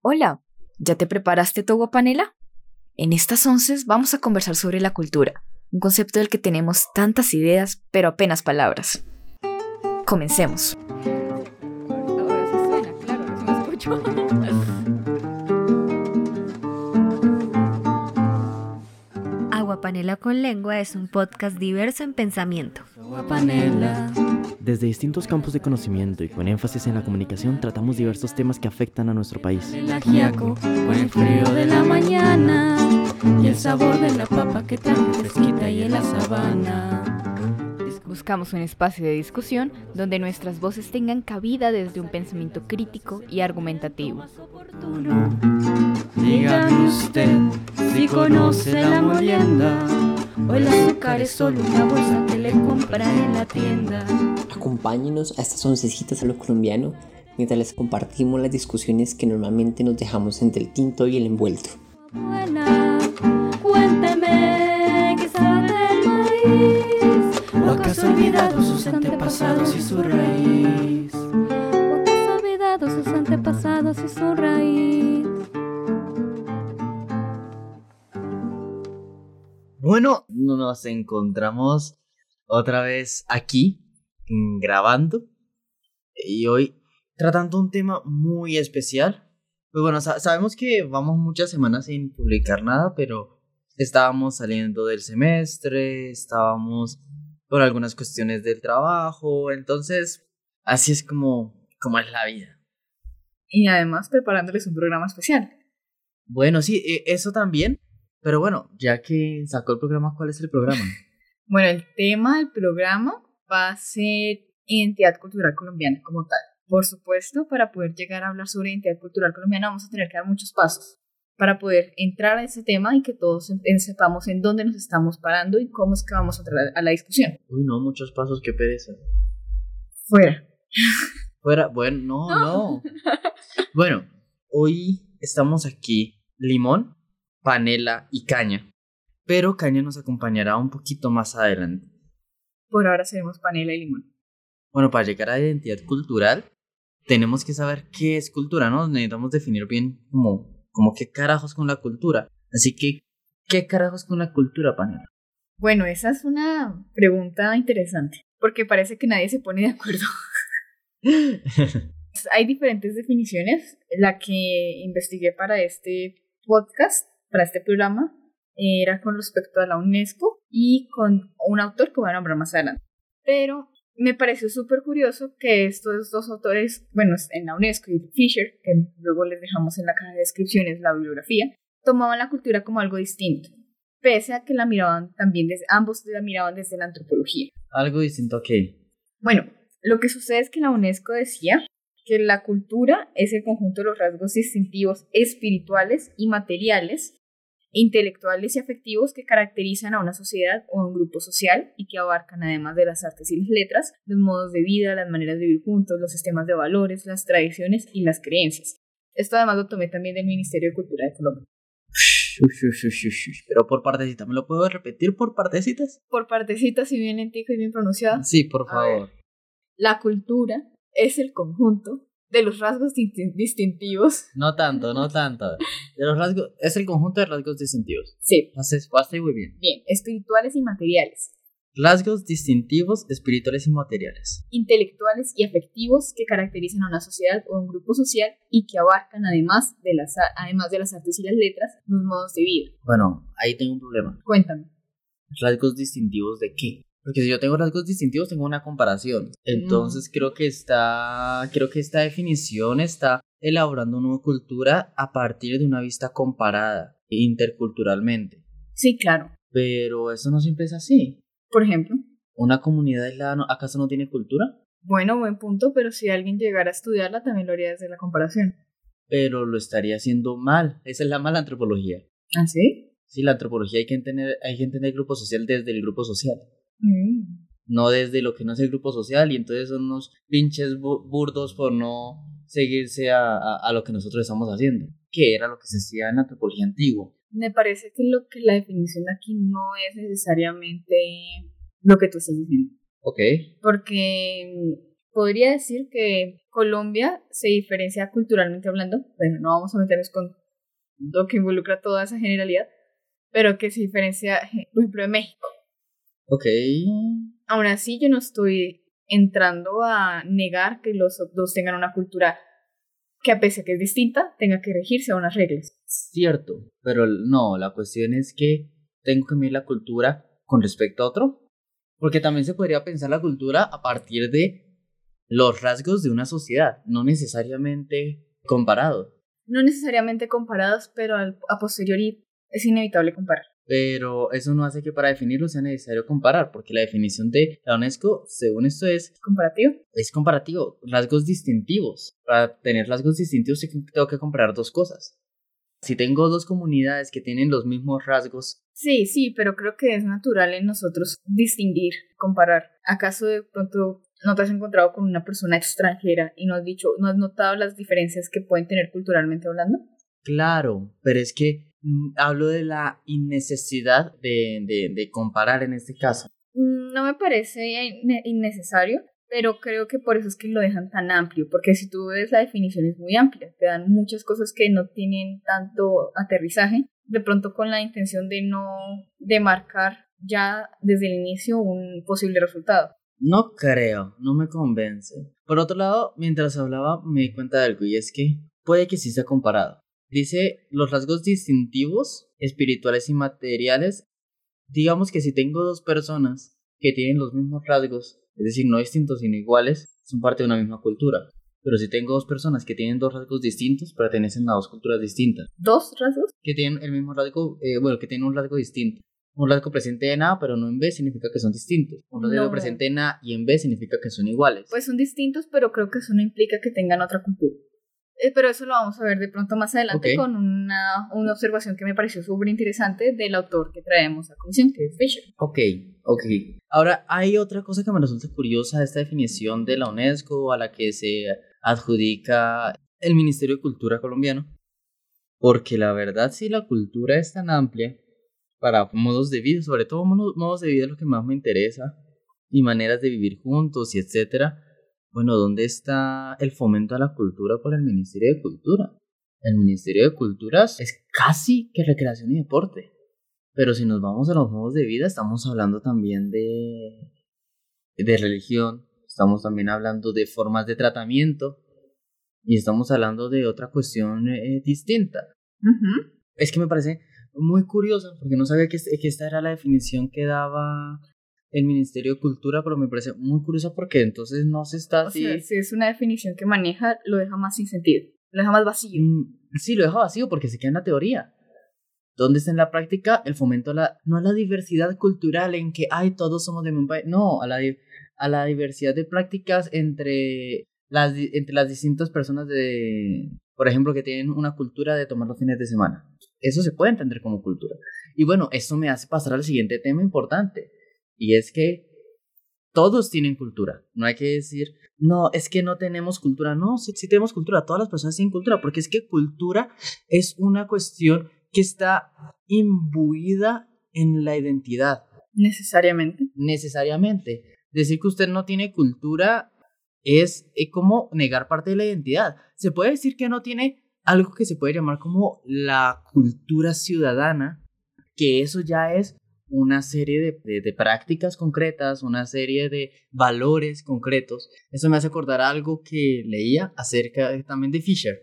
Hola, ¿ya te preparaste tu agua panela? En estas once vamos a conversar sobre la cultura, un concepto del que tenemos tantas ideas, pero apenas palabras. Comencemos. Ahora sí suena, claro, sí me escucho. Agua Panela con Lengua es un podcast diverso en pensamiento. Agua panela. Desde distintos campos de conocimiento y con énfasis en la comunicación tratamos diversos temas que afectan a nuestro país. El ajiaco con el frío de la mañana y el sabor de la papa que trae fresquita y en la sabana. Buscamos un espacio de discusión donde nuestras voces tengan cabida desde un pensamiento crítico y argumentativo. Dígame usted si conoce la molienda o el azúcar es solo una bolsa que le compra en la tienda. Acompáñenos a estas oncecitas a lo colombiano mientras les compartimos las discusiones que normalmente nos dejamos entre el tinto y el envuelto. Buena, cuénteme ¿O acaso ha olvidado sus antepasados y su raíz? ¿O acaso ha olvidado sus antepasados y su raíz? Bueno, nos encontramos otra vez aquí grabando y hoy tratando un tema muy especial. Pues bueno, sa- sabemos que vamos muchas semanas sin publicar nada, pero estábamos saliendo del semestre, estábamos por algunas cuestiones del trabajo, entonces así es como, como es la vida. Y además preparándoles un programa especial. Bueno, sí, e- eso también, pero bueno, ya que sacó el programa, ¿cuál es el programa? Bueno, el tema del programa va a ser identidad cultural colombiana como tal. Por supuesto, para poder llegar a hablar sobre identidad cultural colombiana vamos a tener que dar muchos pasos para poder entrar a ese tema y que todos sepamos en dónde nos estamos parando y cómo es que vamos a entrar a la discusión. Uy, no, muchos pasos, qué pereza. Fuera. Fuera, bueno, no, no. Bueno, hoy estamos aquí, limón, panela y caña. Pero caña nos acompañará un poquito más adelante. Por ahora seremos panela y limón. Bueno, para llegar a la identidad cultural, tenemos que saber qué es cultura, ¿no? Necesitamos definir bien como, como qué carajos con la cultura. Así que, ¿qué carajos con la cultura, panela? Bueno, esa es una pregunta interesante, porque parece que nadie se pone de acuerdo. Hay diferentes definiciones. La que investigué para este podcast, para este programa, era con respecto a la UNESCO y con un autor que voy a nombrar más adelante. Pero me pareció súper curioso que estos dos autores, bueno, en la UNESCO y Fisher, que luego les dejamos en la caja de descripciones la bibliografía, tomaban la cultura como algo distinto, pese a que la miraban también desde, ambos la miraban desde la antropología. Algo distinto a. Bueno, lo que sucede es que la UNESCO decía que la cultura es el conjunto de los rasgos distintivos espirituales y materiales, intelectuales y afectivos que caracterizan a una sociedad o a un grupo social y que abarcan, además de las artes y las letras, los modos de vida, las maneras de vivir juntos, los sistemas de valores, las tradiciones y las creencias. Esto además lo tomé también del Ministerio de Cultura de Colombia. Pero por partecitas, ¿me lo puedo repetir por partecitas? Por partecitas, si bien lentico y bien pronunciada, Sí, por ver. favor. la cultura es el conjunto de los rasgos distin- distintivos. No tanto, no tanto. De los rasgos, es el conjunto de rasgos distintivos. Sí, Haces, haces muy bien. bien, espirituales y materiales, Rasgos distintivos, espirituales y materiales. intelectuales y afectivos que caracterizan a una sociedad o un grupo social y que abarcan además de las, además de las artes y las letras los modos de vida. Bueno, ahí tengo un problema. Cuéntame. ¿Rasgos distintivos de qué? Porque si yo tengo rasgos distintivos, tengo una comparación. Entonces creo que está. Creo que esta definición está elaborando una nueva cultura a partir de una vista comparada interculturalmente. Sí, claro. Pero eso no siempre es así. Por ejemplo, ¿Una comunidad aislada no- acaso no tiene cultura? bueno, buen punto, pero si alguien llegara a estudiarla también lo haría desde la comparación. Pero lo estaría haciendo mal. Esa es la mala antropología. ¿Ah, sí? Sí, la antropología hay que entender, hay que entender el grupo social desde el grupo social. Mm. no desde lo que no es el grupo social y entonces son unos pinches bu- burdos por no seguirse a, a, a lo que nosotros estamos haciendo, que era lo que se hacía en la antropología antigua. Me parece que lo que la definición aquí no es necesariamente lo que tú estás diciendo. Ok. Porque podría decir que Colombia se diferencia culturalmente hablando. Bueno, no vamos a meternos con lo que involucra toda esa generalidad, pero que se diferencia, por ejemplo, de México. Ok. Aún así, yo no estoy entrando a negar que los dos tengan una cultura que a pesar que es distinta, tenga que regirse a unas reglas. Cierto, pero no, la cuestión es que tengo que medir la cultura con respecto a otro, porque también se podría pensar la cultura a partir de los rasgos de una sociedad, no necesariamente comparado. No necesariamente comparados, pero a posteriori es inevitable comparar. Pero eso no hace que para definirlo sea necesario comparar, porque la definición de la UNESCO, según esto, es ¿Comparativo? es comparativo, rasgos distintivos. Para tener rasgos distintivos tengo que comparar dos cosas. Si tengo dos comunidades que tienen los mismos rasgos, Sí, sí, pero creo que es natural en nosotros distinguir, comparar. ¿Acaso de pronto no te has encontrado con una persona extranjera y no has dicho, no has notado las diferencias que pueden tener culturalmente hablando? claro, pero es que hablo de la innecesidad de, de, de comparar en este caso. Mm, No me parece inne- innecesario, pero creo que por eso es que lo dejan tan amplio, porque si tú ves la definición es muy amplia, te dan muchas cosas que no tienen tanto aterrizaje, de pronto con la intención de no demarcar ya desde el inicio un posible resultado. No creo, no me convence. Por otro lado, mientras hablaba me di cuenta de algo y es que puede que sí sea comparado. Dice los rasgos distintivos, espirituales y materiales. Digamos que si tengo dos personas que tienen los mismos rasgos, es decir, no distintos sino iguales, son parte de una misma cultura. Pero si tengo dos personas que tienen dos rasgos distintos, pertenecen a dos culturas distintas. ¿Dos rasgos? Que tienen el mismo rasgo, eh, bueno, que tienen un rasgo distinto. Un rasgo presente en A, pero no en B, significa que son distintos. Un rasgo No. presente en A y en B significa que son iguales. Pues son distintos, pero creo que eso no implica que tengan otra cultura. Eh, pero eso lo vamos a ver de pronto más adelante con una, una observación que me pareció súper interesante del autor que traemos a comisión, que es Fisher. Ok, ok. Ahora, hay otra cosa que me resulta curiosa de esta definición de la UNESCO a la que se adjudica el Ministerio de Cultura colombiano. Porque la verdad, si la cultura es tan amplia para modos de vida, sobre todo modos de vida es lo que más me interesa, y maneras de vivir juntos y etcétera. Bueno, ¿dónde está el fomento a la cultura por el Ministerio de Cultura? El Ministerio de Culturas es casi que recreación y deporte. Pero si nos vamos a los modos de vida, estamos hablando también de, de religión, estamos también hablando de formas de tratamiento y estamos hablando de otra cuestión eh, distinta. Es que me parece muy curioso porque no sabía que, que esta era la definición que daba el Ministerio de Cultura, pero me parece muy curioso porque entonces no se está O así. sea, si es una definición que maneja, lo deja más sin sentido, lo deja más vacío. Mm, Sí, lo deja vacío porque se queda en la teoría. ¿Dónde está en la práctica el fomento a la, no a la diversidad cultural en que, ay, todos somos de Mumbai? No, a la, a la diversidad de prácticas entre las, entre las distintas personas de, por ejemplo, que tienen una cultura de tomar los fines de semana. Eso se puede entender como cultura. Y bueno, esto me hace pasar al siguiente tema importante. Y es que todos tienen cultura. No hay que decir, no, es que no tenemos cultura. No, sí, sí tenemos cultura. Todas las personas tienen cultura. Porque es que cultura es una cuestión que está imbuida en la identidad, Necesariamente. necesariamente. Decir que usted no tiene cultura es eh, como negar parte de la identidad. Se puede decir que no tiene algo que se puede llamar como la cultura ciudadana, que eso ya es una serie de, de- de prácticas concretas, una serie de valores concretos. Eso me hace acordar algo que leía acerca también de Fisher,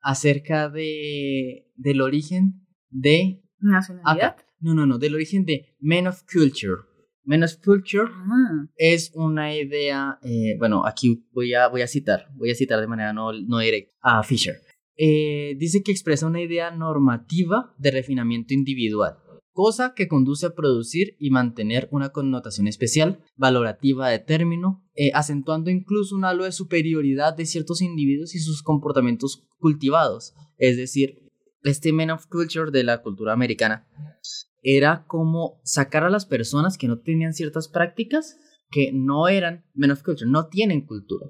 acerca de, del origen de... Nacionalidad. Acá. No, no, no, del origen de Men of Culture. Men of Culture Ah, es una idea, eh, bueno, aquí voy a, voy a citar, voy a citar de manera no, no directa a Fisher. Eh, dice que expresa una idea normativa de refinamiento individual, cosa que conduce a producir y mantener una connotación especial, valorativa de término, eh, acentuando incluso un halo de superioridad de ciertos individuos y sus comportamientos cultivados. Es decir, este Men of Culture de la cultura americana era como sacar a las personas que no tenían ciertas prácticas que no eran Men of Culture, no tienen cultura.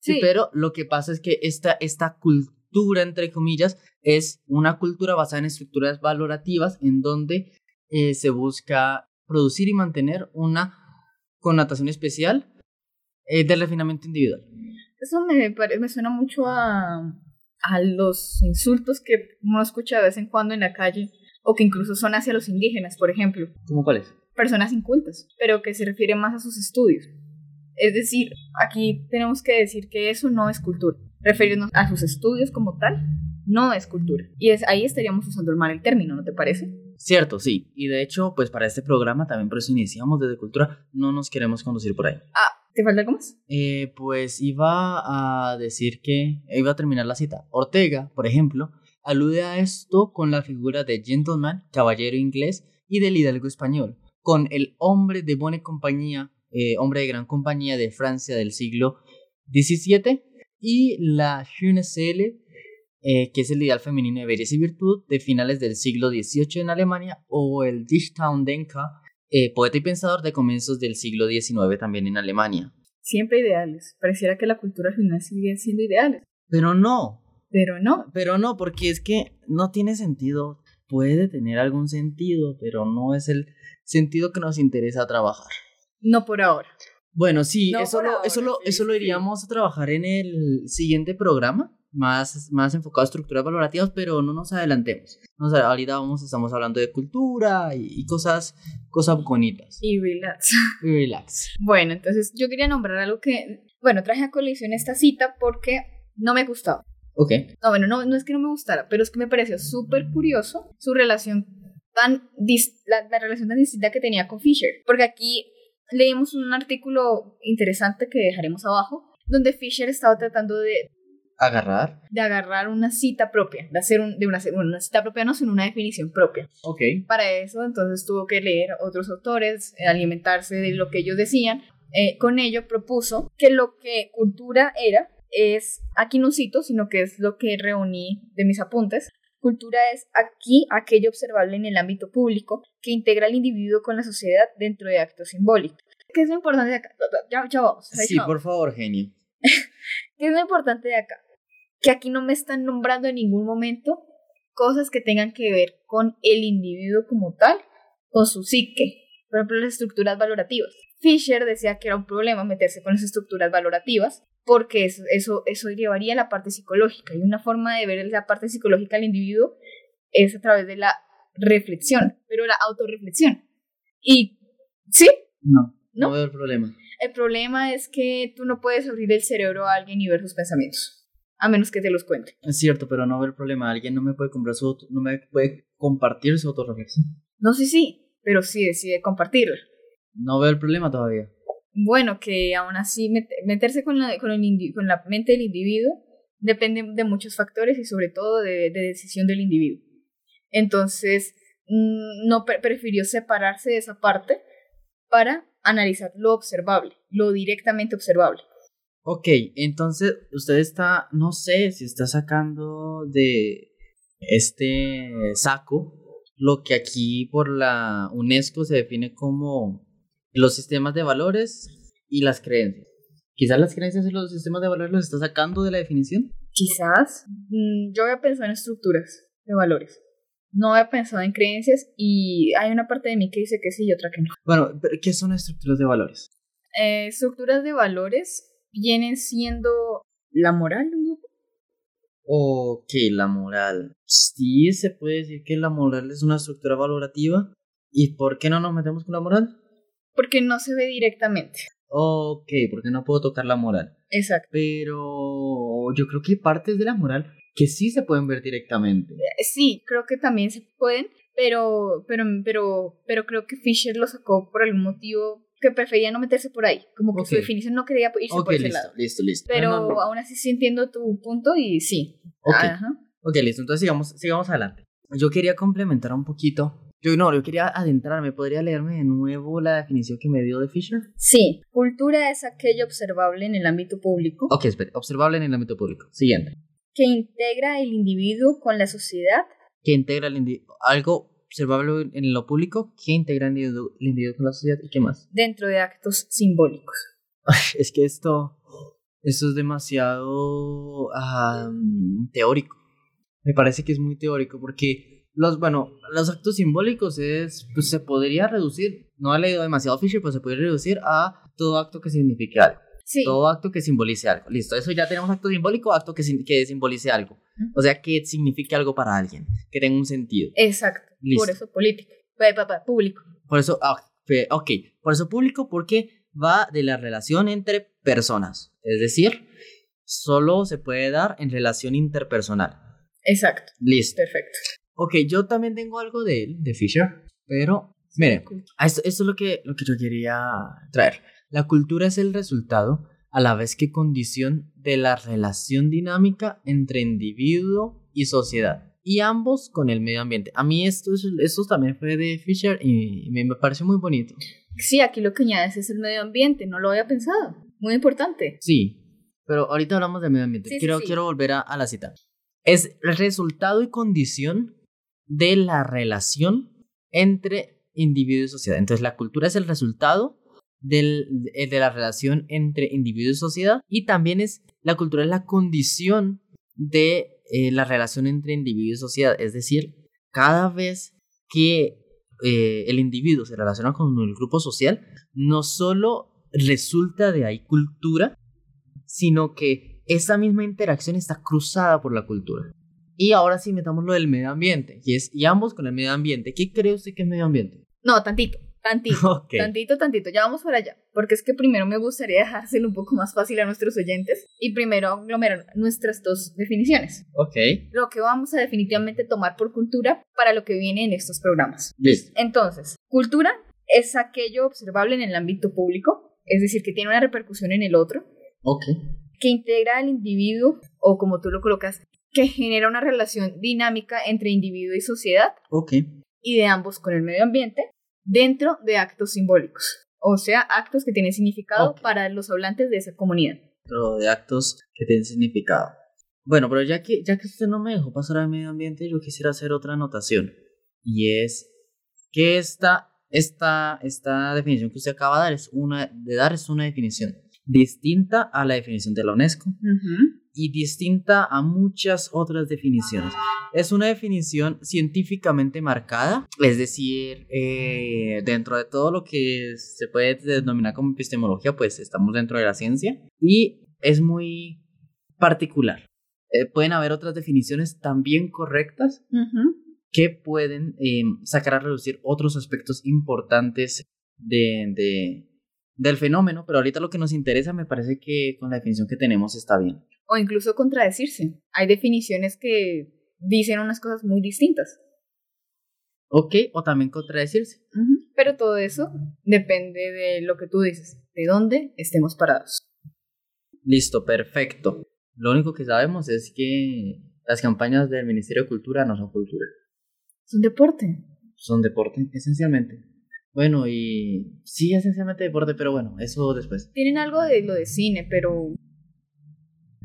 Sí, Sí. pero lo que pasa es que esta, esta cultura, entre comillas, es una cultura basada en estructuras valorativas en donde eh, se busca producir y mantener una connotación especial eh, del refinamiento individual. Eso me, pare- me suena mucho a, a los insultos que uno escucha de vez en cuando en la calle, o que incluso son hacia los indígenas, por ejemplo. ¿Cómo cuál es? personas incultas, pero que se refiere más a sus estudios. Es decir, aquí tenemos que decir que eso no es cultura. Referirnos a sus estudios como tal no es cultura. Y es, ahí estaríamos usando mal el término, ¿no te parece? Cierto, sí. Y de hecho, pues para este programa también por eso iniciamos desde cultura. No nos queremos conducir por ahí. Ah, ¿te falta algo más? Eh, pues iba a decir que iba a terminar la cita. Ortega, por ejemplo, alude a esto con la figura de gentleman, caballero inglés, y del hidalgo español, con el hombre de buena compañía, eh, hombre de gran compañía de Francia del siglo XVII, y la jeune selle, eh, que es el ideal femenino de belleza y virtud de finales del siglo XVIII en Alemania, o el Dichtaundenker, eh, poeta y pensador de comienzos del siglo XIX también en Alemania. Siempre ideales. Pareciera que la cultura al final sigue siendo ideales. Pero no, Pero no. pero no, porque es que no tiene sentido. Puede tener algún sentido, pero no es el sentido que nos interesa trabajar. No por ahora. Bueno, sí, No eso, lo, ahora, eso, lo, sí, eso lo iríamos a trabajar en el siguiente programa, más, más enfocado a estructuras valorativas, pero no nos adelantemos. Sea, ahorita vamos, estamos hablando de cultura y, y cosas, cosas bonitas. Y relax. Y relax. Bueno, entonces yo quería nombrar algo que, bueno, traje a colisión esta cita porque no me gustaba. Ok. No, bueno, no, no es que no me gustara, pero es que me pareció súper curioso su relación tan, dis- la, la relación tan distinta que tenía con Fisher. Porque aquí leímos un artículo interesante que dejaremos abajo, donde Fisher estaba tratando de, Agarrar. de agarrar una cita propia, de hacer un, de una, una cita propia, no, sino una definición propia. Ok. Para eso, entonces tuvo que leer otros autores, eh, alimentarse de lo que ellos decían. Eh, con ello propuso que lo que cultura era es, aquí no cito, sino que es lo que reuní de mis apuntes. Cultura es aquí aquello observable en el ámbito público que integra al individuo con la sociedad dentro de actos simbólicos. ¿Qué es lo importante de acá? Ya, ya vamos. ahí Sí, ya por vamos. favor, genio. ¿Qué es lo importante de acá? Que aquí no me están nombrando en ningún momento cosas que tengan que ver con el individuo como tal, con su psique. Por ejemplo, las estructuras valorativas. Fisher decía que era un problema meterse con las estructuras valorativas porque eso, eso, eso llevaría a la parte psicológica. Y una forma de ver la parte psicológica del individuo es a través de la reflexión, pero la autorreflexión. Y sí, No, no, ¿No? veo el problema. el problema es que tú no puedes abrir el cerebro a alguien y ver sus pensamientos, a menos que te los cuente. Es cierto, pero no veo el problema. Alguien no me puede comprar su auto- no me puede compartir su autorreflexión. No sé sí, pero sí decide compartirla. No veo el problema todavía. Bueno, que aún así met- meterse con la, con, el indi- con la mente del individuo depende de muchos factores y sobre todo de, de decisión del individuo. Entonces, mm, no pre- prefirió separarse de esa parte para analizar lo observable, lo directamente observable. Ok, entonces usted está, no sé si está sacando de este saco lo que aquí por la UNESCO se define como los sistemas de valores y las creencias. Quizás las creencias y los sistemas de valores los está sacando de la definición. Quizás. mm, Yo había pensado en estructuras de valores. No había pensado en creencias y hay una parte de mí que dice que sí y otra que no. Bueno, pero ¿qué son estructuras de valores? Eh, estructuras de valores vienen siendo la moral grupo. Ok, la moral. Sí, se puede decir que la moral es una estructura valorativa. ¿Y por qué no nos metemos con la moral? Porque no se ve directamente. Ok, porque no puedo tocar la moral. Exacto. Pero yo creo que hay partes de la moral que sí se pueden ver directamente. Eh, Sí, creo que también se pueden, pero, pero, pero, pero creo que Fisher lo sacó por algún motivo que prefería no meterse por ahí. Como que su definición no quería irse por ese listo, lado. listo, listo. Pero No, no, no. aún así sí entiendo tu punto y sí. Ok. Ajá. Ok, listo. Entonces sigamos, sigamos adelante. Yo quería complementar un poquito. Yo no, yo quería adentrarme. ¿Podría leerme de nuevo la definición que me dio de Fisher? Sí, cultura es aquello observable en el ámbito público Ok, espere. Observable en el ámbito público. Siguiente. que integra el individuo con la sociedad Que integra el indi- algo observable en lo público que integra el individuo, el individuo con la sociedad y qué más. dentro de actos simbólicos. Es que esto, esto es demasiado ah, teórico. Me parece que es muy teórico porque los, bueno, los actos simbólicos es, pues se podría reducir, no he leído demasiado Fisher, pero se podría reducir a todo acto que signifique algo. Sí. Todo acto que simbolice algo. Listo, eso ya tenemos acto simbólico, acto que, que simbolice algo. O sea, que signifique algo para alguien, que tenga un sentido. Exacto. Listo. Por eso político. Pa- público. Por eso, ah, ok, por eso público, porque va de la relación entre personas. Es decir, solo se puede dar en relación interpersonal. Exacto. Listo. Perfecto. Ok, yo también tengo algo de él, de Fisher, pero miren, esto, esto es lo que, lo que yo quería traer. La cultura es el resultado, a la vez que condición, de la relación dinámica entre individuo y sociedad, y ambos con el medio ambiente. A mí esto, es- esto también fue de Fisher y me, me pareció muy bonito. Sí, aquí lo que añades es el medio ambiente. No lo había pensado. Muy importante. Sí, pero ahorita hablamos del medio ambiente. Sí, quiero, sí. quiero volver a, a la cita. Es el resultado y condición de la relación entre individuo y sociedad. Entonces, la cultura es el resultado del, de, de la relación entre individuo y sociedad y también es la cultura es la condición de eh, la relación entre individuo y sociedad. Es decir, cada vez que eh, el individuo se relaciona con el grupo social, no solo resulta de ahí cultura, sino que esa misma interacción está cruzada por la cultura. Y ahora sí metamos lo del medio ambiente, y es y ambos con el medio ambiente. ¿Qué cree usted que es medio ambiente? No, tantito. Tantito. Ok. Tantito, tantito. Ya vamos para allá. Porque es que primero me gustaría dejárselo un poco más fácil a nuestros oyentes. Y primero aglomerar nuestras dos definiciones. Ok. Lo que vamos a definitivamente tomar por cultura para lo que viene en estos programas. Listo. Entonces, cultura es aquello observable en el ámbito público, es decir, que tiene una repercusión en el otro, Ok. que integra al individuo, o como tú lo colocas, que genera una relación dinámica entre individuo y sociedad, Ok. y de ambos con el medio ambiente, dentro de actos simbólicos, o sea, actos que tienen significado para los hablantes de esa comunidad. Pero de actos que tienen significado. Bueno, pero ya que, ya que usted no me dejó pasar al medio ambiente, yo quisiera hacer otra anotación. Y es que esta, esta, esta definición que usted acaba de dar es una, de dar es una definición distinta a la definición de la UNESCO. Y distinta a muchas otras definiciones. Es una definición científicamente marcada, es decir, eh, dentro de todo lo que se puede denominar como epistemología, pues estamos dentro de la ciencia y es muy particular. Eh, pueden haber otras definiciones también correctas que pueden eh, sacar a reducir otros aspectos importantes de, de- del fenómeno, pero ahorita lo que nos interesa me parece que con la definición que tenemos está bien. O incluso contradecirse. Hay definiciones que dicen unas cosas muy distintas. Ok, o también contradecirse. Pero todo eso depende de lo que tú dices, de dónde estemos parados. Listo, perfecto. Lo único que sabemos es que las campañas del Ministerio de Cultura no son cultura, Es un deporte. son deporte, esencialmente. Bueno, y sí, esencialmente deporte, pero bueno, eso después. Tienen algo de lo de cine, pero.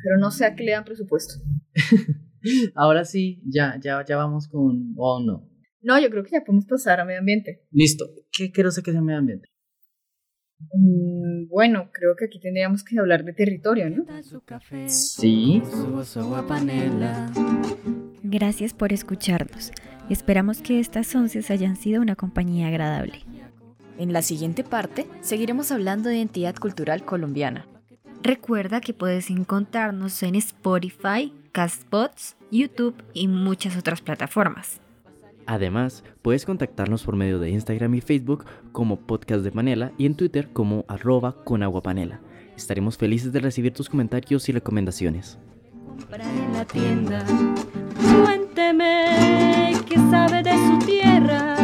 Pero no sé a qué le dan presupuesto. Ahora sí, ya, ya, ya vamos con... o no. No, yo creo que ya podemos pasar a medio ambiente. Listo. ¿Qué quiero sé que es el medio ambiente? Mm, bueno, creo que aquí tendríamos que hablar de territorio, ¿no? Su café, Sí. Gracias por escucharnos. Esperamos que estas once hayan sido una compañía agradable. En la siguiente parte seguiremos hablando de identidad cultural colombiana. Recuerda que puedes encontrarnos en Spotify, Castbots, YouTube y muchas otras plataformas. Además, puedes contactarnos por medio de Instagram y Facebook como Podcast de Panela y en Twitter como arroba con. Estaremos felices de recibir tus comentarios y recomendaciones. en la tienda, cuénteme que sabe de su tierra.